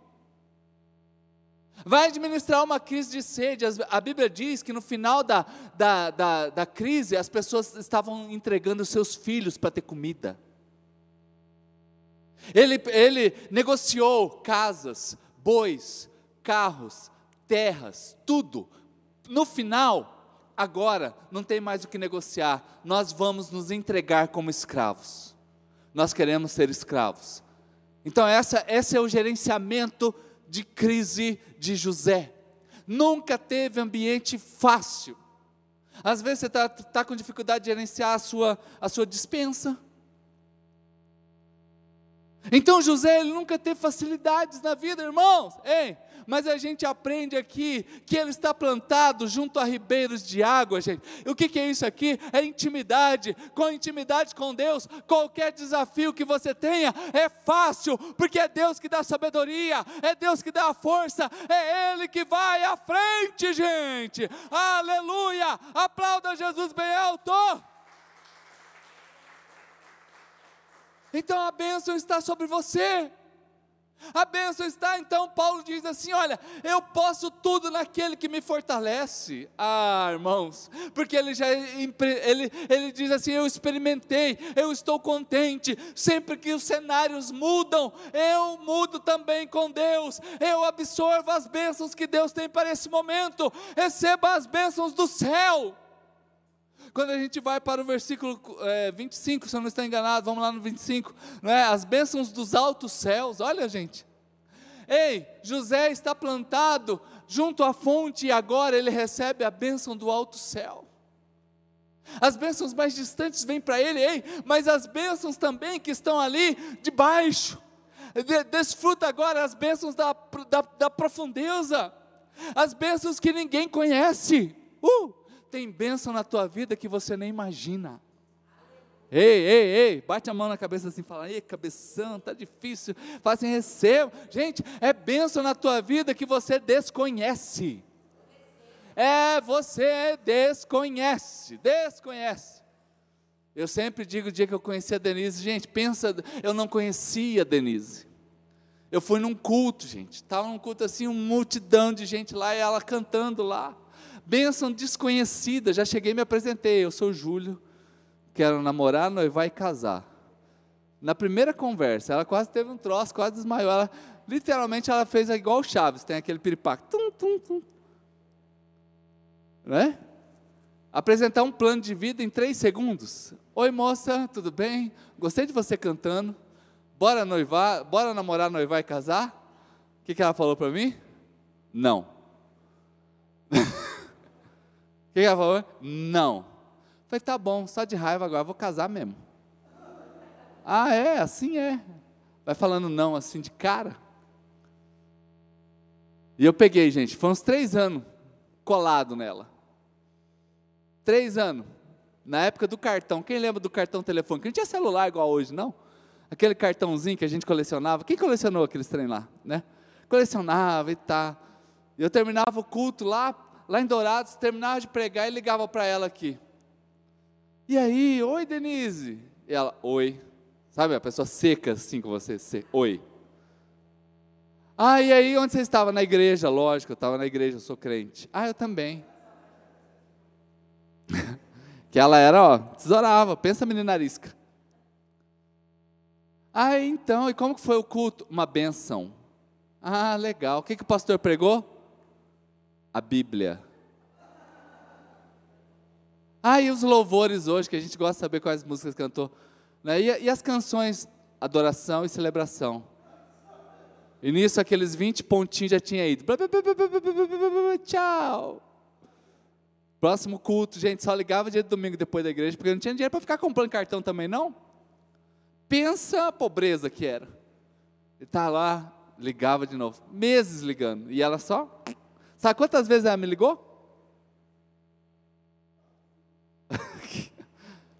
Speaker 1: vai administrar uma crise de sede. A Bíblia diz que no final da, da, da, da crise as pessoas estavam entregando seus filhos para ter comida. Ele, ele negociou casas, bois, carros, terras, tudo. No final, agora não tem mais o que negociar, nós vamos nos entregar como escravos. Nós queremos ser escravos. Então, essa, esse é o gerenciamento de crise de José. Nunca teve ambiente fácil. Às vezes você está tá com dificuldade de gerenciar a sua, a sua dispensa. Então José ele nunca teve facilidades na vida, irmãos. Ei, mas a gente aprende aqui que ele está plantado junto a ribeiros de água, gente. O que, que é isso aqui? É intimidade. Com intimidade com Deus, qualquer desafio que você tenha é fácil, porque é Deus que dá sabedoria, é Deus que dá a força, é Ele que vai à frente, gente. Aleluia! Aplauda Jesus bem alto. Então a bênção está sobre você. A bênção está, então, Paulo diz assim: olha, eu posso tudo naquele que me fortalece. Ah, irmãos, porque ele já ele, ele diz assim: eu experimentei, eu estou contente. Sempre que os cenários mudam, eu mudo também com Deus. Eu absorvo as bênçãos que Deus tem para esse momento. Receba as bênçãos do céu. Quando a gente vai para o versículo é, 25, se eu não estou enganado, vamos lá no 25, não é? as bênçãos dos altos céus, olha gente. Ei, José está plantado junto à fonte e agora ele recebe a bênção do alto céu. As bênçãos mais distantes vêm para ele, ei, mas as bênçãos também que estão ali de baixo. Desfruta agora as bênçãos da, da, da profundeza, as bênçãos que ninguém conhece. Uh! Tem bênção na tua vida que você nem imagina. Ei, ei, ei, bate a mão na cabeça assim, fala, ei, cabeção, tá difícil. Fala assim, receba. Gente, é bênção na tua vida que você desconhece. É, você desconhece, desconhece. Eu sempre digo o dia que eu conheci a Denise, gente, pensa, eu não conhecia a Denise. Eu fui num culto, gente, estava num culto assim, uma multidão de gente lá, e ela cantando lá. Bênção desconhecida, já cheguei e me apresentei. Eu sou o Júlio, quero namorar, noivar e casar. Na primeira conversa, ela quase teve um troço, quase desmaiou. Ela, literalmente, ela fez igual o Chaves, tem aquele piripaque. Tum, tum, tum. Né? Apresentar um plano de vida em três segundos. Oi, moça, tudo bem? Gostei de você cantando. Bora noivar, bora namorar, noivar e casar? O que, que ela falou para mim? Não. O que ela falou? Não. Falei, tá bom, só de raiva agora, vou casar mesmo. Ah, é, assim é. Vai falando não assim de cara. E eu peguei, gente, foi uns três anos colado nela. Três anos. Na época do cartão. Quem lembra do cartão telefônico? Não tinha celular igual hoje, não? Aquele cartãozinho que a gente colecionava. Quem colecionou aqueles trem lá, né? Colecionava e tá. Eu terminava o culto lá, lá em Dourados, terminava de pregar e ligava para ela aqui. E aí, oi Denise. E ela, oi. Sabe a pessoa seca assim com você? Se, oi. Ah, e aí onde você estava? Na igreja, lógico, eu estava na igreja, eu sou crente. Ah, eu também. que ela era, ó, tesourava, pensa menina arisca. Ah, então, e como que foi o culto? Uma benção. Ah, legal. O que, que o pastor pregou? A Bíblia. Ah, e os louvores hoje, que a gente gosta de saber quais músicas cantou. Né? E, e as canções, adoração e celebração. E nisso aqueles 20 pontinhos já tinha ido. Tchau. Próximo culto, gente, só ligava dia de domingo depois da igreja, porque não tinha dinheiro para ficar comprando cartão também, não. Pensa a pobreza que era. Ele tá lá, ligava de novo, meses ligando. E ela só. Sabe quantas vezes ela me ligou?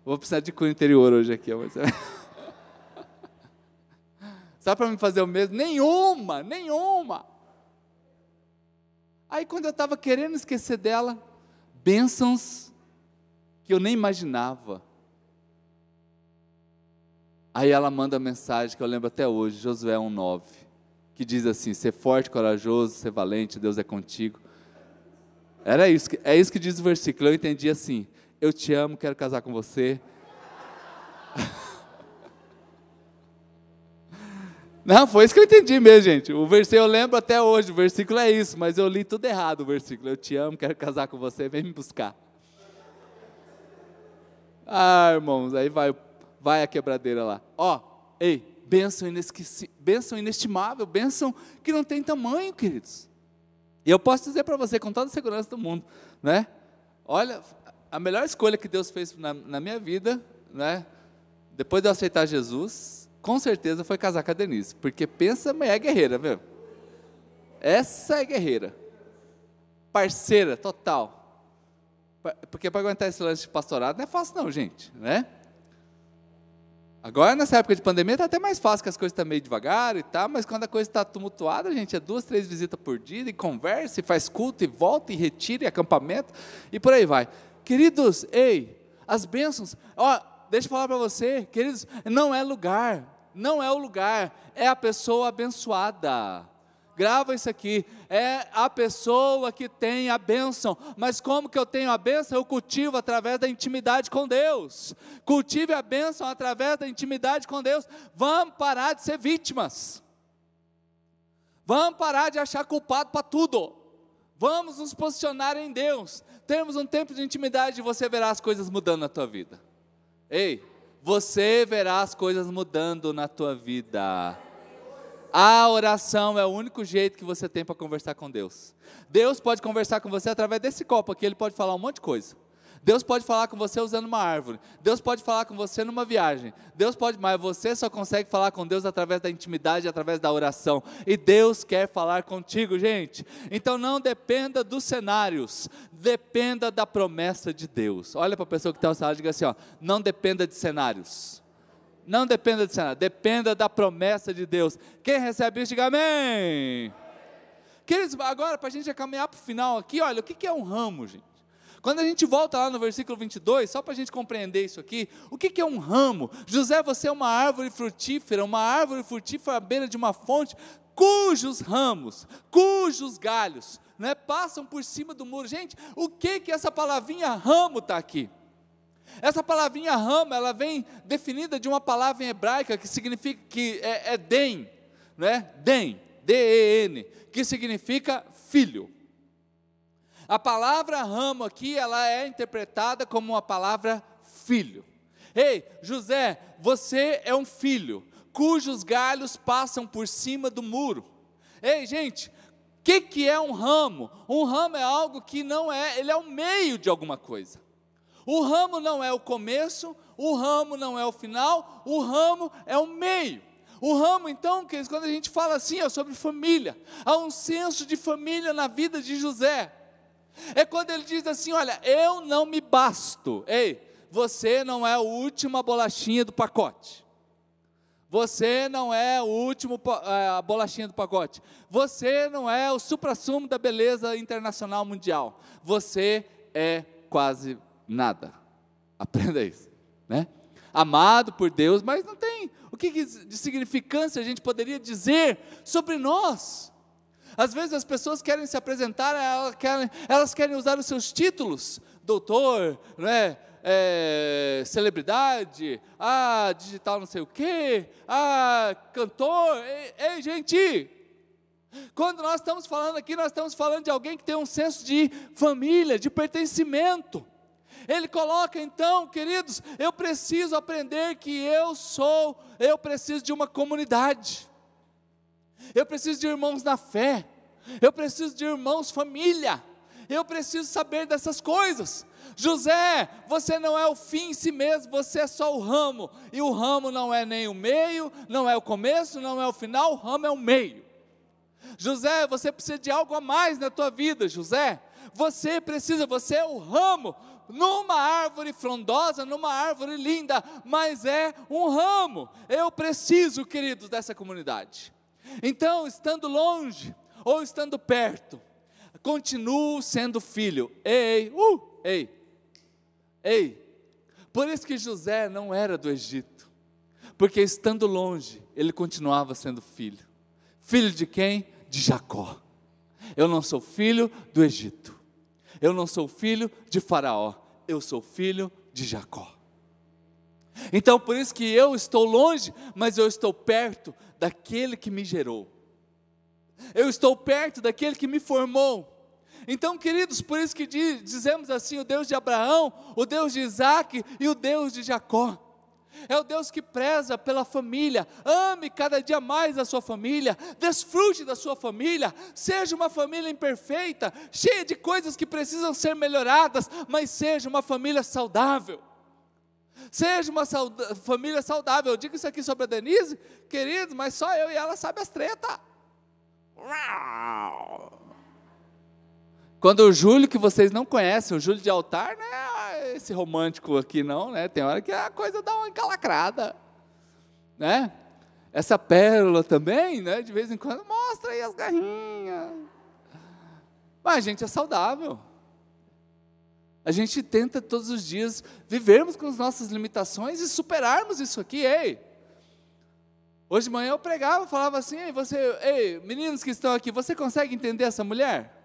Speaker 1: Vou precisar de cunho interior hoje aqui. Sabe para me fazer o mesmo? Nenhuma, nenhuma. Aí quando eu estava querendo esquecer dela, bênçãos que eu nem imaginava. Aí ela manda a mensagem que eu lembro até hoje, Josué 1,9, que diz assim: ser forte, corajoso, ser valente, Deus é contigo. Era isso, é isso que diz o versículo. Eu entendi assim: eu te amo, quero casar com você. Não, foi isso que eu entendi mesmo, gente. O versículo eu lembro até hoje, o versículo é isso, mas eu li tudo errado o versículo. Eu te amo, quero casar com você, vem me buscar. Ah, irmãos, aí vai, vai a quebradeira lá. Ó, ei, bênção, bênção inestimável, bênção que não tem tamanho, queridos. E eu posso dizer para você com toda a segurança do mundo, né? Olha, a melhor escolha que Deus fez na, na minha vida, né? Depois de eu aceitar Jesus, com certeza foi casar com a Denise, porque pensa, mulher guerreira, meu. Essa é guerreira. Parceira total. Porque para aguentar esse lance de pastorado não é fácil não, gente, né? Agora, nessa época de pandemia, está até mais fácil, que as coisas estão meio devagar e tal, mas quando a coisa está tumultuada, gente, é duas, três visitas por dia, e conversa, e faz culto, e volta, e retira, e acampamento, e por aí vai. Queridos, ei, as bênçãos, ó, deixa eu falar para você, queridos, não é lugar, não é o lugar, é a pessoa abençoada. Grava isso aqui, é a pessoa que tem a bênção. Mas como que eu tenho a bênção? Eu cultivo através da intimidade com Deus. Cultive a bênção através da intimidade com Deus. Vamos parar de ser vítimas. Vamos parar de achar culpado para tudo. Vamos nos posicionar em Deus. Temos um tempo de intimidade e você verá as coisas mudando na tua vida. Ei, você verá as coisas mudando na tua vida. A oração é o único jeito que você tem para conversar com Deus. Deus pode conversar com você através desse copo aqui, ele pode falar um monte de coisa. Deus pode falar com você usando uma árvore. Deus pode falar com você numa viagem. Deus pode, mas você só consegue falar com Deus através da intimidade, através da oração. E Deus quer falar contigo, gente. Então não dependa dos cenários, dependa da promessa de Deus. Olha para a pessoa que está ao lado e diga assim: ó, não dependa de cenários. Não dependa de cenário, dependa da promessa de Deus. Quem recebe isso, diga amém. Queridos, agora para a gente caminhar para o final aqui, olha, o que é um ramo, gente? Quando a gente volta lá no versículo 22, só para a gente compreender isso aqui, o que, que é um ramo? José, você é uma árvore frutífera, uma árvore frutífera à beira de uma fonte, cujos ramos, cujos galhos, né, passam por cima do muro. Gente, o que que essa palavrinha ramo está aqui? Essa palavrinha ramo, ela vem definida de uma palavra em hebraica que significa que é, é den, né? Den, D-E-N, que significa filho. A palavra ramo aqui, ela é interpretada como uma palavra filho. Ei, José, você é um filho cujos galhos passam por cima do muro. Ei, gente, o que, que é um ramo? Um ramo é algo que não é, ele é o meio de alguma coisa. O ramo não é o começo, o ramo não é o final, o ramo é o meio. O ramo, então, quando a gente fala assim, é sobre família, há um senso de família na vida de José. É quando ele diz assim: Olha, eu não me basto. Ei, você não é a última bolachinha do pacote. Você não é o último é, a bolachinha do pacote. Você não é o supra-sumo da beleza internacional mundial. Você é quase nada. Aprenda isso, né? Amado por Deus, mas não tem o que de significância a gente poderia dizer sobre nós. Às vezes as pessoas querem se apresentar, elas querem, elas querem usar os seus títulos, doutor, né? É, celebridade, ah, digital não sei o quê, ah, cantor. Ei, ei, gente, quando nós estamos falando aqui, nós estamos falando de alguém que tem um senso de família, de pertencimento. Ele coloca então, queridos, eu preciso aprender que eu sou, eu preciso de uma comunidade. Eu preciso de irmãos na fé. Eu preciso de irmãos família. Eu preciso saber dessas coisas. José, você não é o fim em si mesmo, você é só o ramo. E o ramo não é nem o meio, não é o começo, não é o final, o ramo é o meio. José, você precisa de algo a mais na tua vida, José. Você precisa, você é o ramo numa árvore frondosa, numa árvore linda, mas é um ramo. Eu preciso, queridos, dessa comunidade. Então, estando longe ou estando perto, continuo sendo filho. Ei, uh, ei, ei. Por isso que José não era do Egito, porque estando longe, ele continuava sendo filho. Filho de quem? De Jacó. Eu não sou filho do Egito. Eu não sou filho de Faraó, eu sou filho de Jacó. Então, por isso que eu estou longe, mas eu estou perto daquele que me gerou. Eu estou perto daquele que me formou. Então, queridos, por isso que dizemos assim: o Deus de Abraão, o Deus de Isaac e o Deus de Jacó. É o Deus que preza pela família. Ame cada dia mais a sua família. Desfrute da sua família. Seja uma família imperfeita, cheia de coisas que precisam ser melhoradas, mas seja uma família saudável. Seja uma família saudável. Eu digo isso aqui sobre a Denise, querido, mas só eu e ela sabe as tretas. Quando o Júlio, que vocês não conhecem, o Júlio de altar, não é esse romântico aqui, não, né? Tem hora que a coisa dá uma encalacrada, né? Essa pérola também, né? De vez em quando mostra aí as garrinhas. Mas a gente é saudável. A gente tenta todos os dias vivermos com as nossas limitações e superarmos isso aqui, ei. Hoje de manhã eu pregava, falava assim, ei, você, ei, meninos que estão aqui, você consegue entender essa mulher?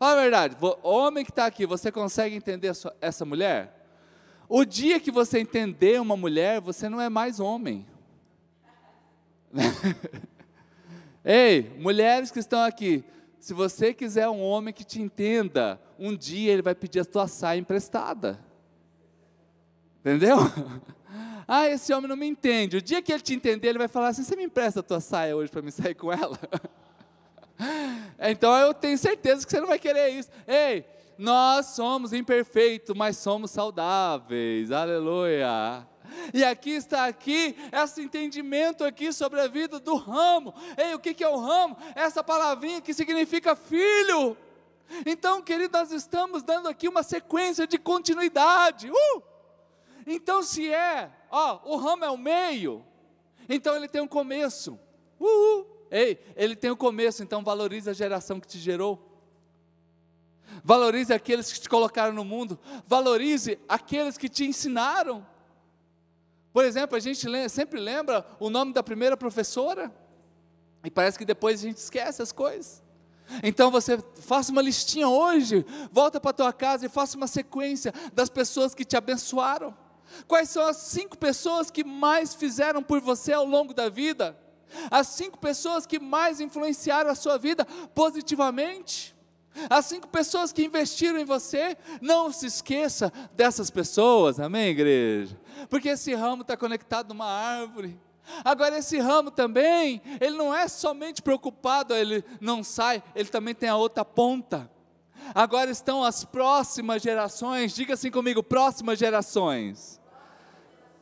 Speaker 1: Fala a verdade, homem que está aqui, você consegue entender essa mulher? O dia que você entender uma mulher, você não é mais homem. Ei, mulheres que estão aqui, se você quiser um homem que te entenda, um dia ele vai pedir a tua saia emprestada. Entendeu? Ah, esse homem não me entende. O dia que ele te entender, ele vai falar assim: Você me empresta a tua saia hoje para me sair com ela? Então eu tenho certeza que você não vai querer isso. Ei, nós somos imperfeitos, mas somos saudáveis. Aleluia. E aqui está aqui esse entendimento aqui sobre a vida do ramo. Ei, o que é o ramo? Essa palavrinha que significa filho. Então, querido, nós estamos dando aqui uma sequência de continuidade. Uh! Então, se é, ó, o ramo é o meio, então ele tem um começo. Uh! Ei, ele tem o começo, então valorize a geração que te gerou. Valorize aqueles que te colocaram no mundo. Valorize aqueles que te ensinaram. Por exemplo, a gente sempre lembra o nome da primeira professora. E parece que depois a gente esquece as coisas. Então você faça uma listinha hoje, volta para a tua casa e faça uma sequência das pessoas que te abençoaram. Quais são as cinco pessoas que mais fizeram por você ao longo da vida? As cinco pessoas que mais influenciaram a sua vida positivamente, as cinco pessoas que investiram em você, não se esqueça dessas pessoas, amém, igreja? Porque esse ramo está conectado numa árvore. Agora, esse ramo também, ele não é somente preocupado, ele não sai, ele também tem a outra ponta. Agora estão as próximas gerações. Diga assim comigo: próximas gerações.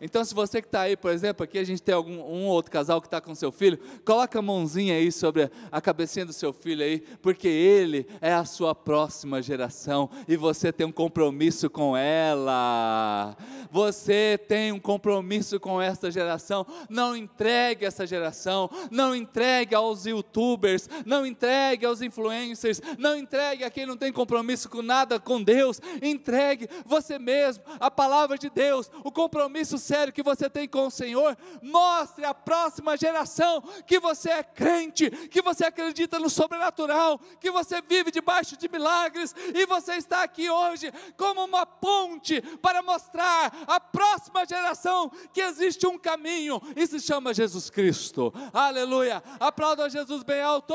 Speaker 1: Então, se você que está aí, por exemplo, aqui a gente tem algum um ou outro casal que está com seu filho, coloca a mãozinha aí sobre a cabecinha do seu filho aí, porque ele é a sua próxima geração e você tem um compromisso com ela. Você tem um compromisso com essa geração. Não entregue essa geração, não entregue aos youtubers, não entregue aos influencers, não entregue a quem não tem compromisso com nada com Deus. Entregue você mesmo, a palavra de Deus, o compromisso que você tem com o Senhor, mostre à próxima geração que você é crente, que você acredita no sobrenatural, que você vive debaixo de milagres e você está aqui hoje como uma ponte para mostrar à próxima geração que existe um caminho e se chama Jesus Cristo. Aleluia! Aplauda Jesus bem alto.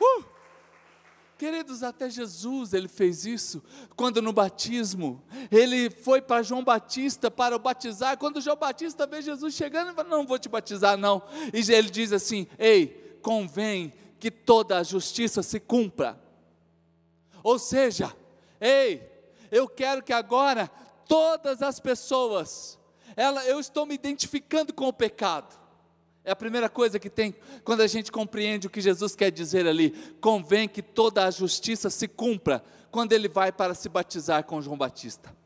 Speaker 1: Uh! Queridos, até Jesus ele fez isso, quando no batismo, ele foi para João Batista para o batizar, quando João Batista vê Jesus chegando, ele fala, não vou te batizar não, e ele diz assim, ei, convém que toda a justiça se cumpra, ou seja, ei, eu quero que agora todas as pessoas, ela, eu estou me identificando com o pecado, é a primeira coisa que tem quando a gente compreende o que Jesus quer dizer ali. Convém que toda a justiça se cumpra quando ele vai para se batizar com João Batista.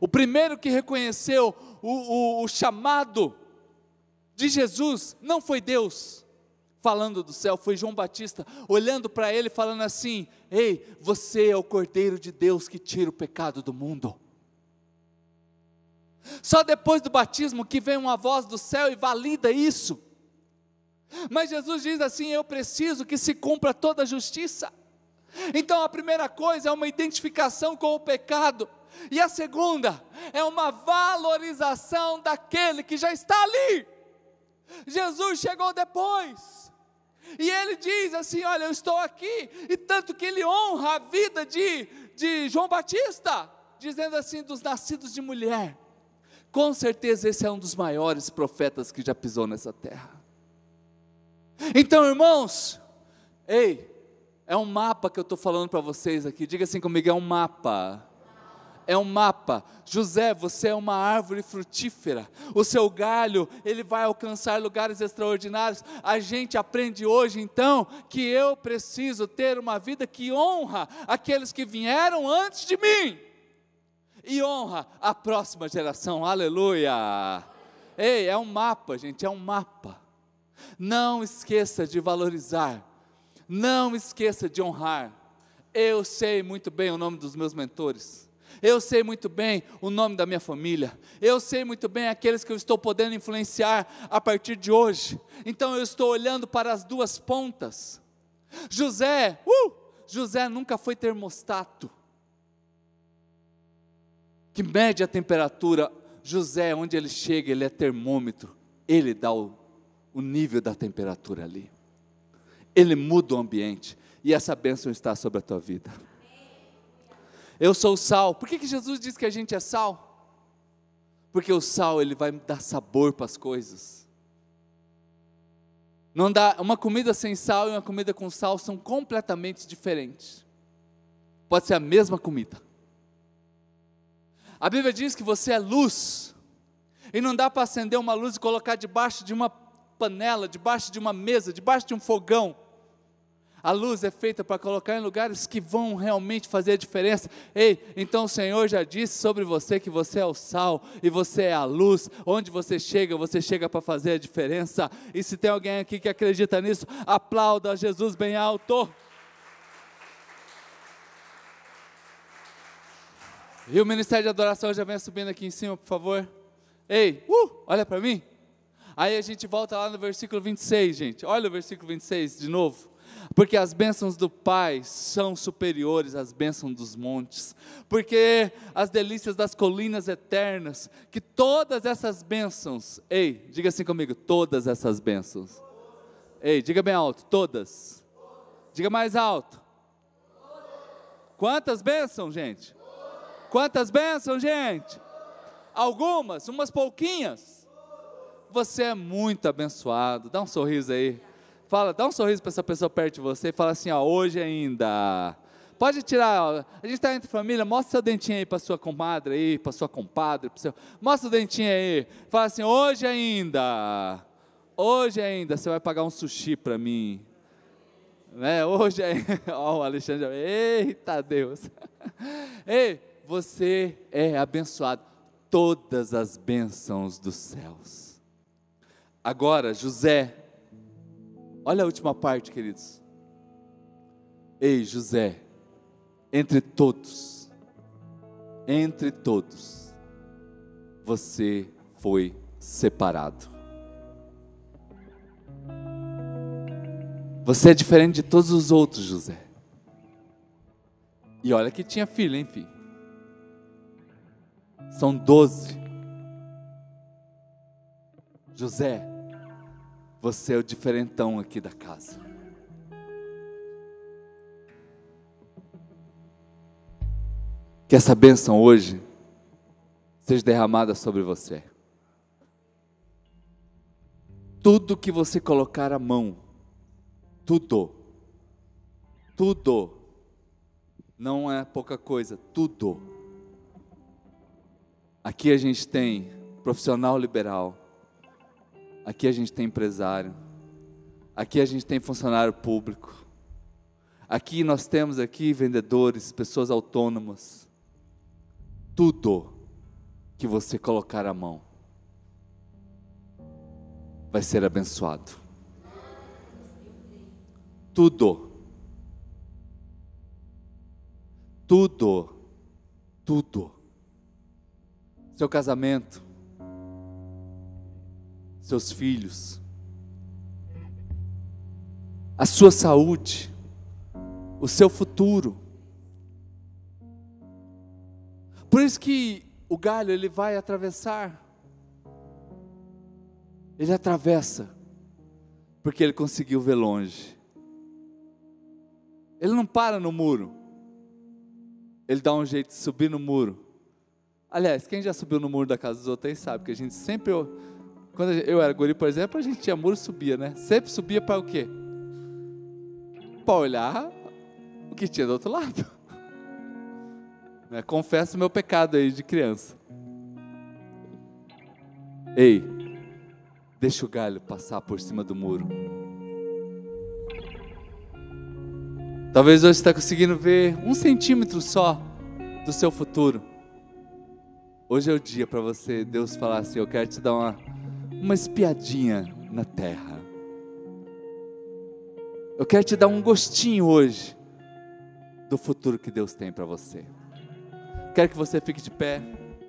Speaker 1: O primeiro que reconheceu o, o, o chamado de Jesus não foi Deus falando do céu, foi João Batista olhando para ele falando assim: Ei, você é o Cordeiro de Deus que tira o pecado do mundo. Só depois do batismo que vem uma voz do céu e valida isso. Mas Jesus diz assim: Eu preciso que se cumpra toda a justiça. Então a primeira coisa é uma identificação com o pecado, e a segunda é uma valorização daquele que já está ali. Jesus chegou depois, e ele diz assim: Olha, eu estou aqui, e tanto que ele honra a vida de, de João Batista, dizendo assim: dos nascidos de mulher com certeza esse é um dos maiores profetas que já pisou nessa terra. Então, irmãos, ei, é um mapa que eu estou falando para vocês aqui. Diga assim comigo: é um mapa. É um mapa. José, você é uma árvore frutífera. O seu galho, ele vai alcançar lugares extraordinários. A gente aprende hoje, então, que eu preciso ter uma vida que honra aqueles que vieram antes de mim e honra a próxima geração. Aleluia! Ei, é um mapa, gente, é um mapa. Não esqueça de valorizar. Não esqueça de honrar. Eu sei muito bem o nome dos meus mentores. Eu sei muito bem o nome da minha família. Eu sei muito bem aqueles que eu estou podendo influenciar a partir de hoje. Então eu estou olhando para as duas pontas. José, uh, José nunca foi termostato que mede a temperatura. José, onde ele chega, ele é termômetro, ele dá o, o nível da temperatura ali. Ele muda o ambiente, e essa bênção está sobre a tua vida. Eu sou o sal. Por que, que Jesus diz que a gente é sal? Porque o sal ele vai dar sabor para as coisas. Não dá uma comida sem sal e uma comida com sal são completamente diferentes. Pode ser a mesma comida. A Bíblia diz que você é luz, e não dá para acender uma luz e colocar debaixo de uma panela, debaixo de uma mesa, debaixo de um fogão. A luz é feita para colocar em lugares que vão realmente fazer a diferença. Ei, então o Senhor já disse sobre você que você é o sal e você é a luz. Onde você chega, você chega para fazer a diferença. E se tem alguém aqui que acredita nisso, aplauda Jesus bem alto. E o ministério de adoração já vem subindo aqui em cima, por favor. Ei, uh, olha para mim. Aí a gente volta lá no versículo 26, gente. Olha o versículo 26 de novo. Porque as bênçãos do Pai são superiores às bênçãos dos montes. Porque as delícias das colinas eternas, que todas essas bênçãos, ei, diga assim comigo, todas essas bênçãos. Ei, diga bem alto, todas. Diga mais alto. Quantas bênçãos, gente? Quantas bênçãos, gente? Algumas, umas pouquinhas. Você é muito abençoado. Dá um sorriso aí. Fala, dá um sorriso para essa pessoa perto de você e fala assim, ó, hoje ainda. Pode tirar, ó, a gente está entre família, mostra seu dentinho aí para sua comadre aí, para sua compadre, seu, mostra o dentinho aí. Fala assim, hoje ainda. Hoje ainda você vai pagar um sushi para mim. Né? Hoje ainda. Ó, o Alexandre, eita Deus. Ei, você é abençoado. Todas as bênçãos dos céus. Agora, José Olha a última parte, queridos. Ei, José, entre todos, entre todos, você foi separado. Você é diferente de todos os outros, José. E olha que tinha filho, hein, filho? São doze. José, você é o diferentão aqui da casa. Que essa bênção hoje seja derramada sobre você. Tudo que você colocar a mão, tudo, tudo, não é pouca coisa, tudo. Aqui a gente tem profissional liberal, Aqui a gente tem empresário. Aqui a gente tem funcionário público. Aqui nós temos aqui vendedores, pessoas autônomas. Tudo que você colocar a mão vai ser abençoado. Tudo. Tudo. Tudo. Seu casamento, seus filhos, a sua saúde, o seu futuro. Por isso que o galho ele vai atravessar. Ele atravessa porque ele conseguiu ver longe. Ele não para no muro. Ele dá um jeito de subir no muro. Aliás, quem já subiu no muro da casa dos outros aí sabe que a gente sempre quando eu era guri, por exemplo, a gente tinha muro subia, né? Sempre subia para o quê? Para olhar o que tinha do outro lado. Né? Confesso meu pecado aí de criança. Ei, deixa o galho passar por cima do muro. Talvez hoje você está conseguindo ver um centímetro só do seu futuro. Hoje é o dia para você, Deus falar assim: Eu quero te dar uma uma espiadinha na terra. Eu quero te dar um gostinho hoje do futuro que Deus tem para você. Quero que você fique de pé.